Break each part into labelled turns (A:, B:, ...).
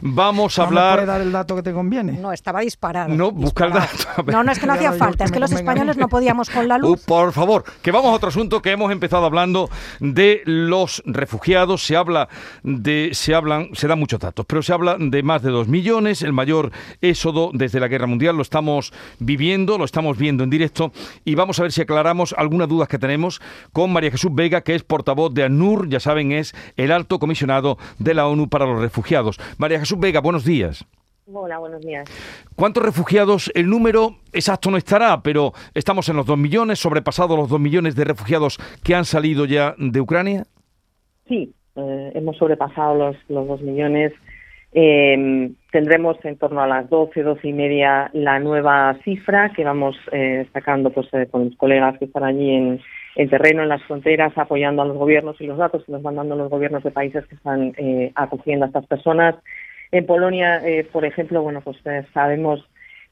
A: Vamos a
B: ¿No
A: hablar.
B: puede dar el dato que te conviene?
C: No, estaba disparado.
A: No, busca el dato.
C: No, no, es que no hacía falta. Es
B: que
C: los españoles no podíamos con la
A: Uh,
C: luz.
A: por favor, que vamos a otro asunto que hemos empezado hablando de los refugiados. Se habla de, se hablan, se dan muchos datos, pero se habla de más de dos millones, el mayor éxodo desde la guerra mundial. Lo estamos viviendo, lo estamos viendo en directo y vamos a ver si aclaramos algunas dudas que tenemos con María Jesús Vega, que es portavoz de ANUR, ya saben, es el alto comisionado de la ONU para los refugiados. María Jesús Vega, buenos días.
D: Hola, buenos días.
A: ¿Cuántos refugiados? El número exacto no estará, pero estamos en los dos millones, sobrepasados los dos millones de refugiados que han salido ya de Ucrania.
D: Sí, eh, hemos sobrepasado los, los dos millones. Eh, tendremos en torno a las 12, 12 y media la nueva cifra que vamos eh, sacando pues, eh, con los colegas que están allí en, en terreno, en las fronteras, apoyando a los gobiernos y los datos que nos van dando los gobiernos de países que están acogiendo a estas personas. En Polonia, eh, por ejemplo, bueno, pues eh, sabemos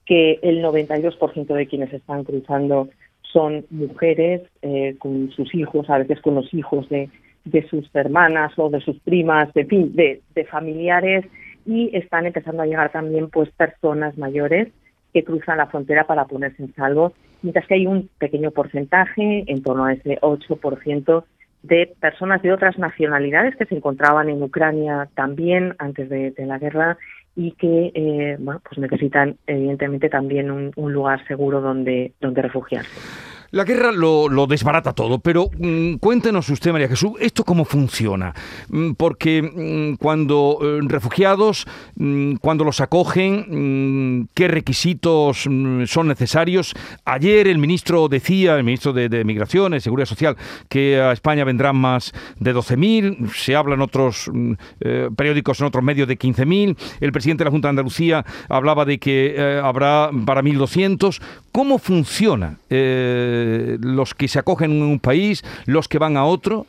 D: que el 92% de quienes están cruzando son mujeres eh, con sus hijos, a veces con los hijos de, de sus hermanas o de sus primas, de, familiares, y están empezando a llegar también pues personas mayores que cruzan la frontera para ponerse en salvo, mientras que hay un pequeño porcentaje, en torno a ese 8%, de personas de otras nacionalidades que se encontraban en Ucrania también antes de, la guerra y que eh, bueno, pues necesitan evidentemente también un, un lugar seguro donde, donde refugiarse.
A: La guerra lo, desbarata todo, pero mm, cuéntenos usted, María Jesús, ¿esto cómo funciona? Mm, porque mm, cuando eh, refugiados, cuando los acogen, ¿qué requisitos son necesarios? Ayer el ministro decía, el ministro de, de Migraciones, Seguridad Social, que a España vendrán más de 12.000, se habla en otros eh, periódicos, en otros medios de 15.000, el presidente de la Junta de Andalucía hablaba de que eh, habrá para 1.200. ¿Cómo funciona? Los que se acogen en un país, los que van a otro.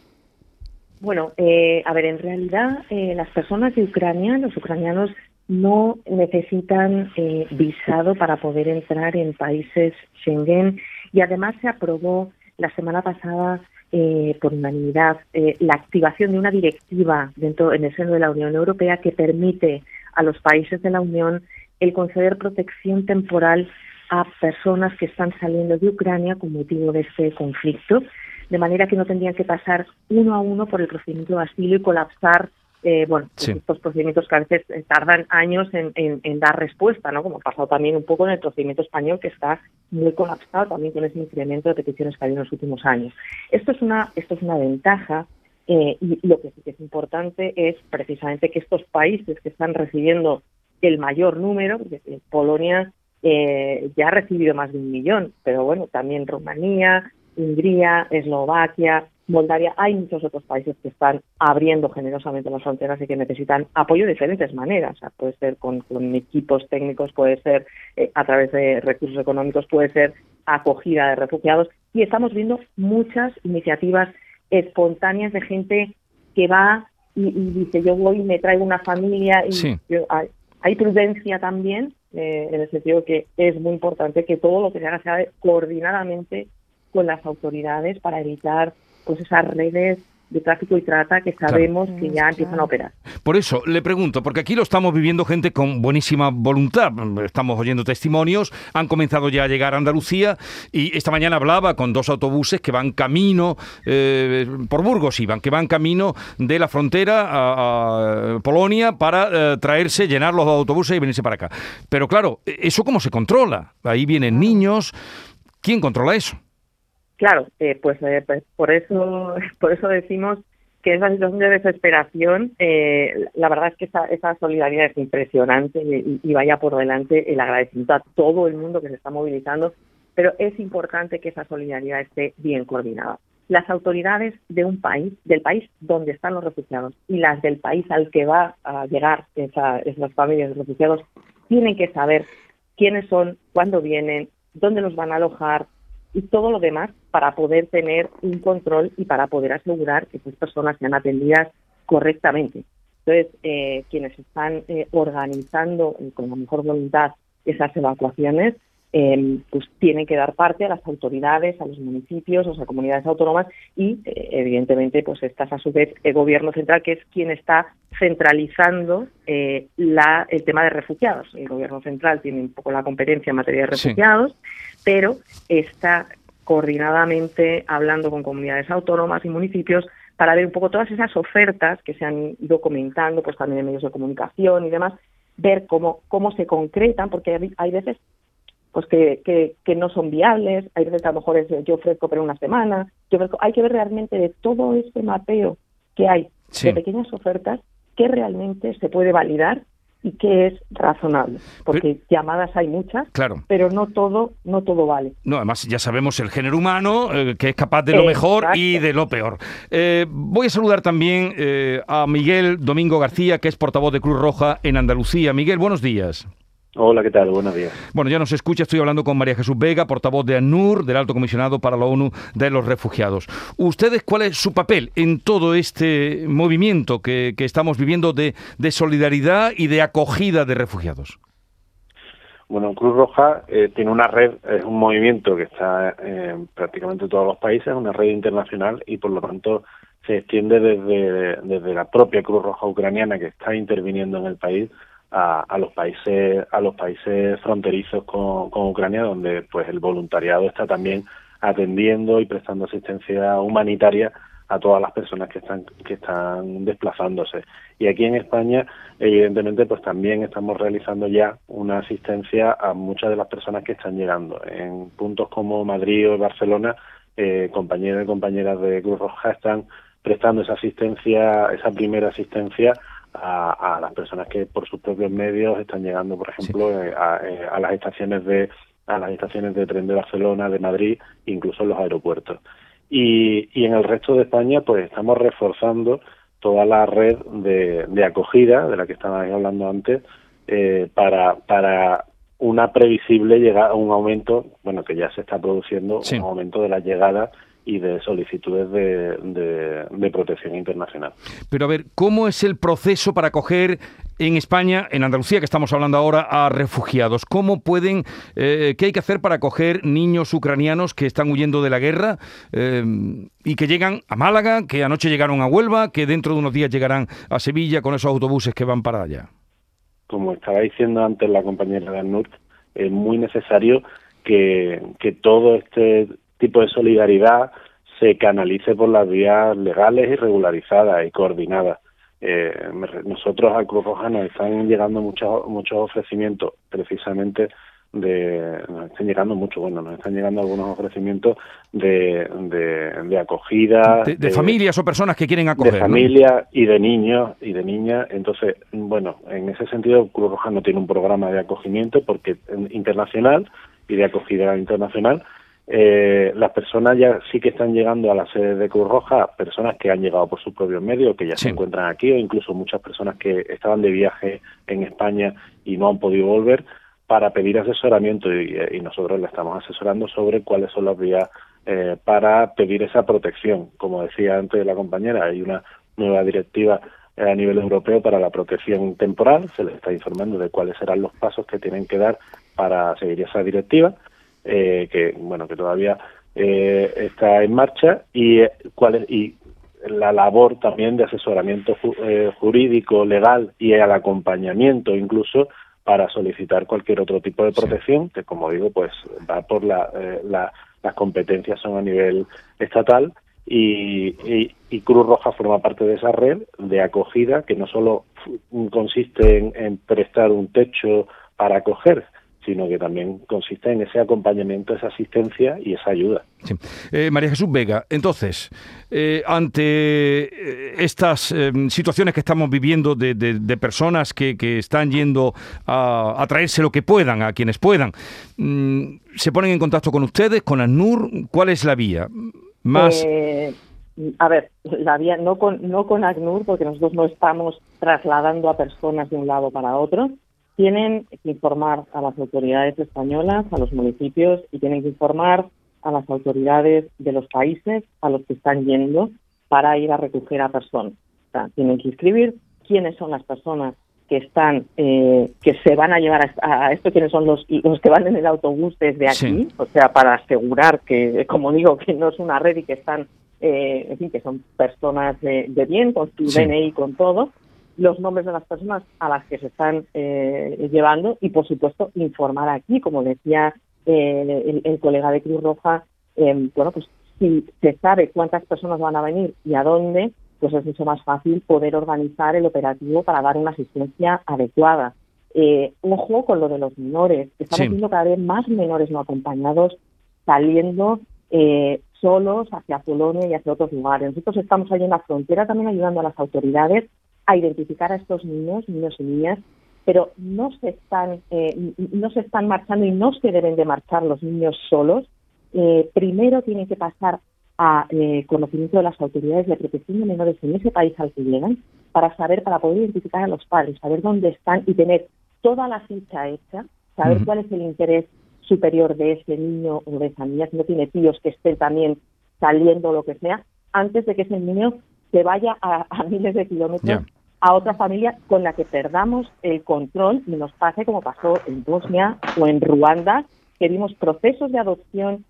D: Bueno, eh, a ver, en realidad eh, las personas de Ucrania, los ucranianos, no necesitan eh, visado para poder entrar en países Schengen y además se aprobó la semana pasada eh, por unanimidad eh, la activación de una directiva dentro en el seno de la Unión Europea que permite a los países de la Unión el conceder protección temporal a personas que están saliendo de Ucrania con motivo de este conflicto, de manera que no tendrían que pasar uno a uno por el procedimiento de asilo y colapsar eh, bueno, pues
A: Sí.
D: estos procedimientos que a veces eh, tardan años en, en- en dar respuesta, ¿no? Como ha pasado también un poco en el procedimiento español, que está muy colapsado también con ese incremento de peticiones que ha habido en los últimos años. Esto es una, esto es una ventaja eh, y lo que sí que es importante es precisamente que estos países que están recibiendo el mayor número, porque, Polonia eh, ya ha recibido más de un millón, pero bueno, también Rumanía, Hungría, Eslovaquia, Moldavia, hay muchos otros países que están abriendo generosamente las fronteras y que necesitan apoyo de diferentes maneras. O sea, puede ser con, con equipos técnicos, puede ser eh, a través de recursos económicos, puede ser acogida de refugiados. Y estamos viendo muchas iniciativas espontáneas de gente que va y, y dice yo voy y me traigo una familia y
A: Sí.
D: yo- hay, hay prudencia también eh, en el sentido que es muy importante que todo lo que se haga se haga coordinadamente con las autoridades para evitar pues esas redes de tráfico y trata que sabemos que ya empiezan a operar.
A: Por eso le pregunto, porque aquí lo estamos viviendo gente con buenísima voluntad. Estamos oyendo testimonios, han comenzado ya a llegar a Andalucía y esta mañana hablaba con dos autobuses que van camino, eh, por Burgos iban, que van camino de la frontera a, a Polonia para eh, traerse, llenar los autobuses y venirse para acá. Pero claro, ¿eso cómo se controla? Ahí vienen niños. ¿Quién controla eso?
D: Claro, eh, pues, eh, pues por eso por eso decimos que esa situación de desesperación, eh, la verdad es que esa, esa solidaridad es impresionante y, y vaya por delante el agradecimiento a todo el mundo que se está movilizando, pero es importante que esa solidaridad esté bien coordinada. Las autoridades de un país, del país donde están los refugiados y las del país al que va a llegar esa, esas familias de refugiados, tienen que saber quiénes son, cuándo vienen, dónde los van a alojar, y todo lo demás para poder tener un control y para poder asegurar que esas personas sean atendidas correctamente. Entonces, eh, quienes están eh, organizando eh, con la mejor voluntad esas evacuaciones eh, pues tienen que dar parte a las autoridades, a los municipios, a las comunidades autónomas y, eh, evidentemente, pues estás a su vez el gobierno central, que es quien está centralizando eh, la, el tema de refugiados. El gobierno central tiene un poco la competencia en materia de refugiados, pero está coordinadamente hablando con comunidades autónomas y municipios para ver un poco todas esas ofertas que se han ido comentando, pues también en medios de comunicación y demás, ver cómo, cómo se concretan, porque hay, hay veces pues que, que, que, no son viables, hay veces que a lo mejor es yo ofrezco pero una semana, yo hay que ver realmente de todo este mapeo que hay de pequeñas ofertas que realmente se puede validar y qué es razonable, porque llamadas hay muchas,
A: claro.
D: pero no todo, no todo vale.
A: No, además ya sabemos el género humano eh, que es capaz de lo mejor y de lo peor. Eh, voy a saludar también eh, a Miguel Domingo García, que es portavoz de Cruz Roja en Andalucía. Miguel, buenos días.
B: Hola, ¿qué tal? Buenos días.
A: Bueno, ya nos escucha, estoy hablando con María Jesús Vega, portavoz de ANUR, del Alto Comisionado para la ONU de los Refugiados. ¿Ustedes cuál es su papel en todo este movimiento que, estamos viviendo de, solidaridad y de acogida de refugiados?
B: Bueno, Cruz Roja eh, tiene una red, es un movimiento que está en prácticamente todos los países, una red internacional y por lo tanto se extiende desde, desde la propia Cruz Roja ucraniana que está interviniendo en el país a, los países a los países fronterizos con, Ucrania donde pues el voluntariado está también atendiendo y prestando asistencia humanitaria a todas las personas que están que están desplazándose. Y aquí en España evidentemente pues también estamos realizando ya una asistencia a muchas de las personas que están llegando. En puntos como Madrid o Barcelona eh, compañeros y compañeras de Cruz Roja están prestando esa asistencia esa primera asistencia a, las personas que por sus propios medios están llegando, por ejemplo, eh, eh, a, las estaciones de a las estaciones de tren de Barcelona, de Madrid, incluso en los aeropuertos. Y, y en el resto de España, pues estamos reforzando toda la red de, de acogida de la que estabais hablando antes eh, para para una previsible llegada, un aumento, bueno, que ya se está produciendo, un aumento de la llegada y de solicitudes de, de, protección internacional.
A: Pero a ver, ¿cómo es el proceso para acoger en España, en Andalucía, que estamos hablando ahora, a refugiados? ¿Cómo pueden, eh, qué hay que hacer para acoger niños ucranianos que están huyendo de la guerra eh, y que llegan a Málaga, que anoche llegaron a Huelva, que dentro de unos días llegarán a Sevilla con esos autobuses que van para allá?
B: Como estaba diciendo antes la compañera de ANUR, es muy necesario que, que todo este tipo de solidaridad se canalice por las vías legales y regularizadas y coordinadas. Eh, nosotros a Cruz Roja nos están llegando muchos muchos ofrecimientos precisamente de nos están llegando mucho bueno nos están llegando algunos ofrecimientos de, de, acogida
A: de, familias o personas que quieren acoger
B: de familias y de niños y de niñas entonces bueno en ese sentido Cruz Roja no tiene un programa de acogimiento porque internacional y de acogida internacional eh, las personas ya sí que están llegando a la sede de Cruz Roja, personas que han llegado por sus propios medios, que ya se encuentran aquí, o incluso muchas personas que estaban de viaje en España y no han podido volver, para pedir asesoramiento. Y, nosotros le estamos asesorando sobre cuáles son las vías eh, para pedir esa protección. Como decía antes la compañera, hay una nueva directiva eh, a nivel europeo para la protección temporal, se les está informando de cuáles serán los pasos que tienen que dar para seguir esa directiva eh, que bueno que todavía eh, está en marcha y eh, cuál es, y la labor también de asesoramiento jurídico legal y el acompañamiento incluso para solicitar cualquier otro tipo de protección que como digo pues va por la, las competencias son a nivel estatal y, y, Cruz Roja forma parte de esa red de acogida que no solo consiste en, en prestar un techo para acoger, sino que también consiste en ese acompañamiento, esa asistencia y esa ayuda.
A: Eh, María Jesús Vega, entonces, eh, ante eh, estas situaciones que estamos viviendo de, personas que, están yendo a, traerse lo que puedan, a quienes puedan, mm, ¿se ponen en contacto con ustedes, con ANUR? ¿Cuál es la vía?
D: Más... a ver, la vía no con, no con ACNUR, porque nosotros no estamos trasladando a personas de un lado para otro, tienen que informar a las autoridades españolas, a los municipios y tienen que informar a las autoridades de los países a los que están yendo para ir a recoger a personas. O sea, tienen que escribir quiénes son las personas que están eh, que se van a llevar a, esto quiénes son los los que van en el autobús desde aquí o sea para asegurar que como digo que no es una red y que están eh, en fin que son personas de, bien con su DNI con todo los nombres de las personas a las que se están eh, llevando y por supuesto informar aquí como decía el, el, colega de Cruz Roja bueno pues si se sabe cuántas personas van a venir y a dónde pues es mucho más fácil poder organizar el operativo para dar una asistencia adecuada. Eh, ojo con lo de los menores. Estamos viendo cada vez más menores no acompañados saliendo eh, solos hacia Polonia y hacia otros lugares. Nosotros estamos ahí en la frontera también ayudando a las autoridades a identificar a estos niños, niños y niñas, pero no se están eh, no se están marchando y no se deben de marchar los niños solos. primero tienen que pasar a eh, conocimiento de las autoridades de protección de menores en ese país al que llegan para saber, para poder identificar a los padres, saber dónde están y tener toda la ficha hecha, saber cuál es el interés superior de ese niño o de esa niña, si no tiene tíos que estén también saliendo o lo que sea, antes de que ese niño se vaya a, miles de kilómetros a otra familia con la que perdamos el control y nos pase como pasó en Bosnia o en Ruanda, que vimos procesos de adopción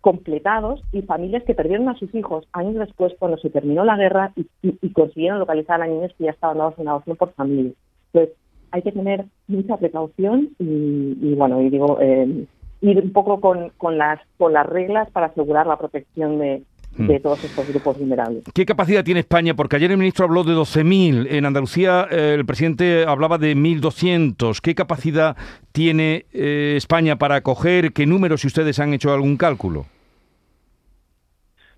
D: completados y familias que perdieron a sus hijos años después cuando se terminó la guerra y, consiguieron localizar a niños que ya estaban dados en adopción por familia. Entonces, hay que tener mucha precaución y, bueno, y digo, eh, ir un poco con, con, las, con las reglas para asegurar la protección de. De todos estos grupos vulnerables.
A: ¿Qué capacidad tiene España? Porque ayer el ministro habló de 12.000, en Andalucía eh, el presidente hablaba de 1.200. ¿Qué capacidad tiene eh, España para acoger? ¿Qué números, si ustedes han hecho algún cálculo?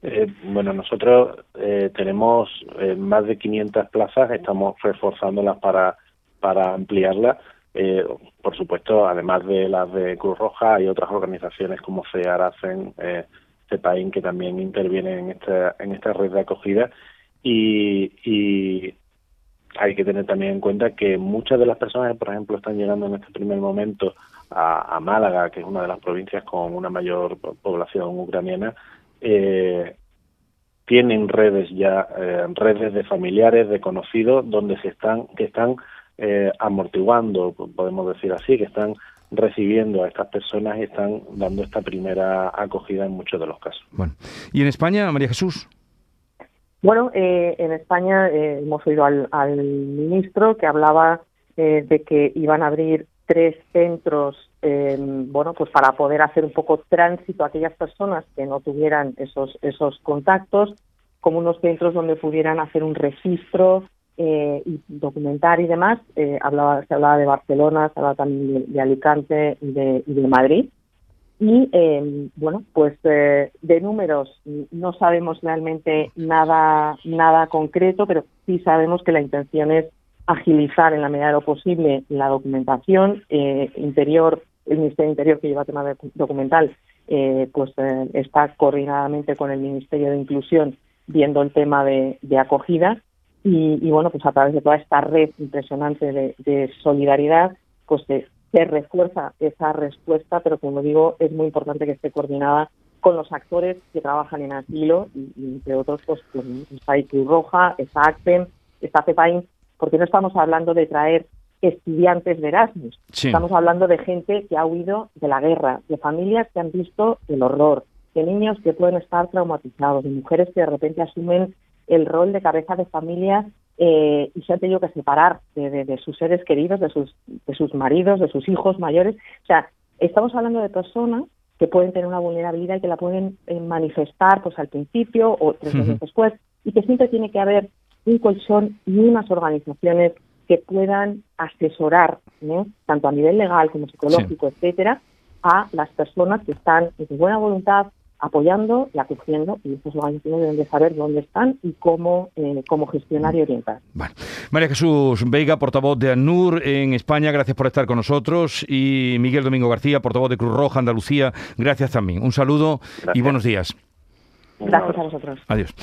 B: Eh, bueno, nosotros eh, tenemos eh, más de 500 plazas, estamos reforzándolas para, para ampliarlas. por supuesto, además de las de Cruz Roja, hay otras organizaciones como CEARACEN, eh, CEPAIN, que también intervienen en esta, en esta red de acogida. Y, y hay que tener también en cuenta que muchas de las personas que, por ejemplo, están llegando en este primer momento a, a Málaga, que es una de las provincias con una mayor población ucraniana, eh, tienen redes ya, eh, redes de familiares, de conocidos, donde se están, que están eh, amortiguando, podemos decir así, que están recibiendo a estas personas y están dando esta primera acogida en muchos de los casos.
A: Bueno, ¿y en España, María Jesús?
D: Bueno, eh, en España hemos oído al, al, ministro que hablaba de que iban a abrir tres centros, eh, bueno, pues para poder hacer un poco tránsito a aquellas personas que no tuvieran esos esos contactos, como unos centros donde pudieran hacer un registro eh, y documentar y demás. Eh, hablaba, se hablaba de Barcelona, se hablaba también de, Alicante y de, y de, Madrid. Y em, bueno, pues de números no sabemos realmente nada nada concreto, pero sí sabemos que la intención es agilizar en la medida de lo posible la documentación. Eh, interior, el Ministerio Interior que lleva tema documental, eh, pues eh, está coordinadamente con el Ministerio de Inclusión viendo el tema de, acogida y, bueno, pues a través de toda esta red impresionante de, solidaridad, pues se, refuerza esa respuesta, pero como digo, es muy importante que esté coordinada con los actores que trabajan en asilo y, entre otros, pues, pues está Cruz Roja, está ACPEN, está CEPAIN, porque no estamos hablando de traer estudiantes de Erasmus, estamos hablando de gente que ha huido de la guerra, de familias que han visto el horror, de niños que pueden estar traumatizados, de mujeres que de repente asumen el rol de cabeza de familia eh, y se han tenido que separar de, sus seres queridos, de sus, de sus maridos, de sus hijos mayores. O sea, estamos hablando de personas que pueden tener una vulnerabilidad y que la pueden eh, manifestar pues al principio o tres meses después y que siempre tiene que haber un colchón y unas organizaciones que puedan asesorar, tanto a nivel legal como psicológico, etcétera, a las personas que están en buena voluntad apoyando y acogiendo y estas organizaciones deben de saber dónde están y cómo, eh, cómo gestionar y orientar.
A: María Jesús Veiga, portavoz de ANUR en España, gracias por estar con nosotros y Miguel Domingo García, portavoz de Cruz Roja Andalucía, gracias también. Un saludo y buenos días.
D: Gracias a vosotros.
A: Adiós.